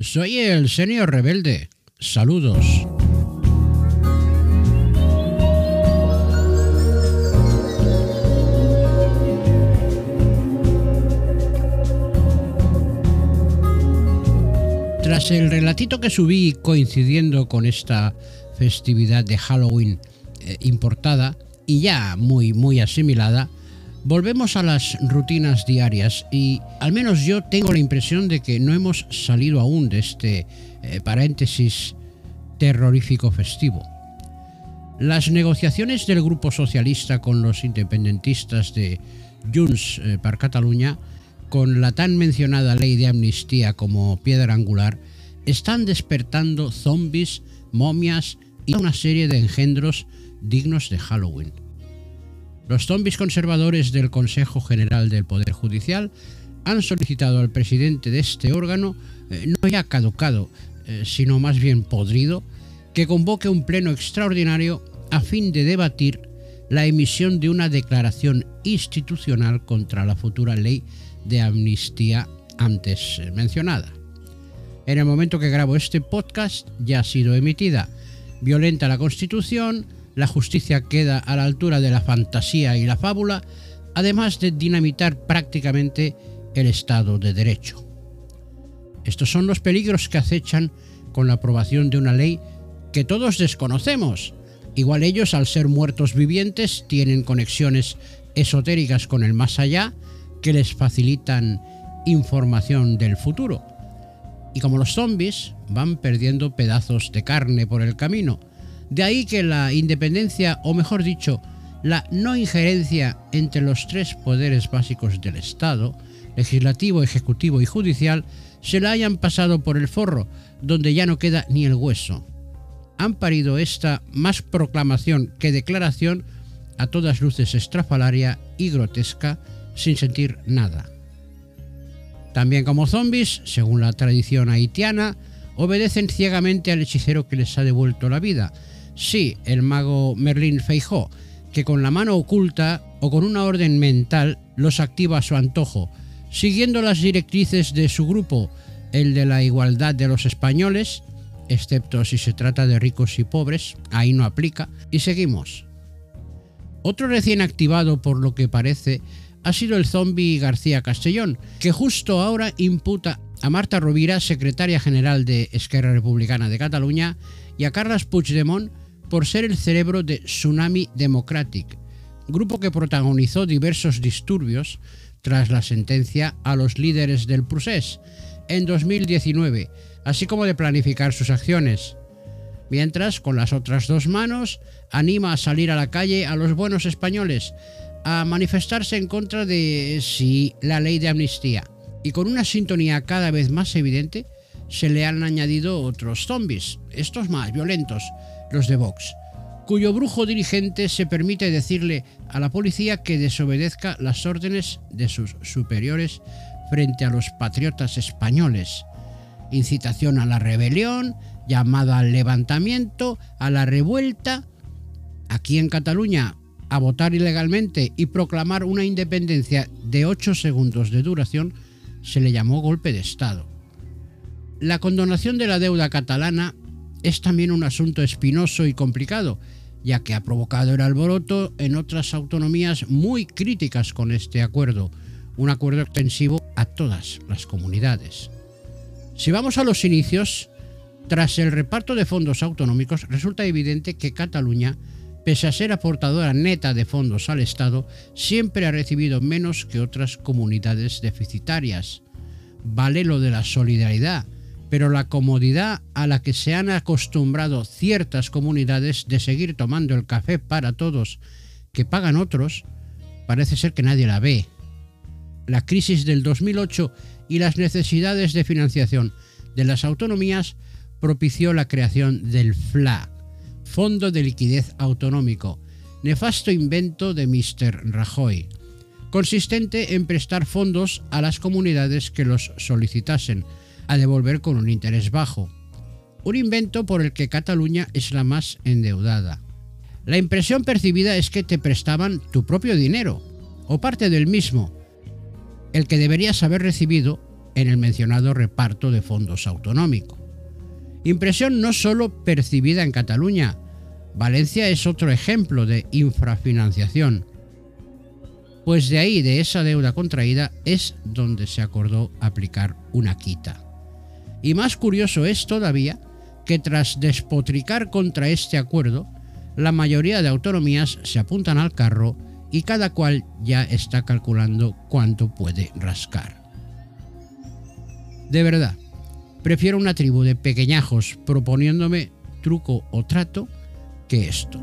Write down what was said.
Soy el senior rebelde. Saludos. Tras el relatito que subí coincidiendo con esta festividad de Halloween eh, importada y ya muy muy asimilada, volvemos a las rutinas diarias y al menos yo tengo la impresión de que no hemos salido aún de este eh, paréntesis terrorífico festivo. Las negociaciones del Grupo Socialista con los independentistas de Junts eh, per Catalunya con la tan mencionada ley de amnistía como piedra angular, están despertando zombies, momias y una serie de engendros dignos de Halloween. Los zombies conservadores del Consejo General del Poder Judicial han solicitado al presidente de este órgano, eh, no ya caducado, eh, sino más bien podrido, que convoque un pleno extraordinario a fin de debatir la emisión de una declaración institucional contra la futura ley de amnistía antes eh, mencionada. En el momento que grabo este podcast ya ha sido emitida. Violenta la Constitución, la justicia queda a la altura de la fantasía y la fábula, además de dinamitar prácticamente el Estado de Derecho. Estos son los peligros que acechan con la aprobación de una ley que todos desconocemos. Igual ellos, al ser muertos vivientes, tienen conexiones esotéricas con el más allá que les facilitan información del futuro. Y como los zombies, van perdiendo pedazos de carne por el camino. De ahí que la independencia, o mejor dicho, la no injerencia entre los tres poderes básicos del Estado, legislativo, ejecutivo y judicial, se la hayan pasado por el forro, donde ya no queda ni el hueso. Han parido esta más proclamación que declaración a todas luces estrafalaria y grotesca, sin sentir nada. También como zombies, según la tradición haitiana, obedecen ciegamente al hechicero que les ha devuelto la vida. Sí, el mago Merlin Feijó, que con la mano oculta o con una orden mental los activa a su antojo, siguiendo las directrices de su grupo, el de la igualdad de los españoles, excepto si se trata de ricos y pobres, ahí no aplica, y seguimos. Otro recién activado por lo que parece ha sido el zombie García Castellón, que justo ahora imputa a Marta Rovira, secretaria general de Esquerra Republicana de Cataluña, y a Carles Puigdemont por ser el cerebro de Tsunami Democratic, grupo que protagonizó diversos disturbios tras la sentencia a los líderes del procés en 2019, así como de planificar sus acciones. Mientras, con las otras dos manos, anima a salir a la calle a los buenos españoles, a manifestarse en contra de sí la ley de amnistía. Y con una sintonía cada vez más evidente, se le han añadido otros zombies, estos más violentos, los de Vox, cuyo brujo dirigente se permite decirle a la policía que desobedezca las órdenes de sus superiores frente a los patriotas españoles. Incitación a la rebelión, llamada al levantamiento, a la revuelta. Aquí en Cataluña a votar ilegalmente y proclamar una independencia de 8 segundos de duración se le llamó golpe de Estado. La condonación de la deuda catalana es también un asunto espinoso y complicado, ya que ha provocado el alboroto en otras autonomías muy críticas con este acuerdo, un acuerdo extensivo a todas las comunidades. Si vamos a los inicios, tras el reparto de fondos autonómicos, resulta evidente que Cataluña pese a ser aportadora neta de fondos al Estado, siempre ha recibido menos que otras comunidades deficitarias. Vale lo de la solidaridad, pero la comodidad a la que se han acostumbrado ciertas comunidades de seguir tomando el café para todos que pagan otros, parece ser que nadie la ve. La crisis del 2008 y las necesidades de financiación de las autonomías propició la creación del FLA, Fondo de Liquidez Autonómico, nefasto invento de Mr. Rajoy, consistente en prestar fondos a las comunidades que los solicitasen, a devolver con un interés bajo. Un invento por el que Cataluña es la más endeudada. La impresión percibida es que te prestaban tu propio dinero, o parte del mismo, el que deberías haber recibido en el mencionado reparto de fondos autonómico. Impresión no solo percibida en Cataluña, Valencia es otro ejemplo de infrafinanciación, pues de ahí, de esa deuda contraída, es donde se acordó aplicar una quita. Y más curioso es todavía que tras despotricar contra este acuerdo, la mayoría de autonomías se apuntan al carro y cada cual ya está calculando cuánto puede rascar. De verdad, prefiero una tribu de pequeñajos proponiéndome truco o trato que esto.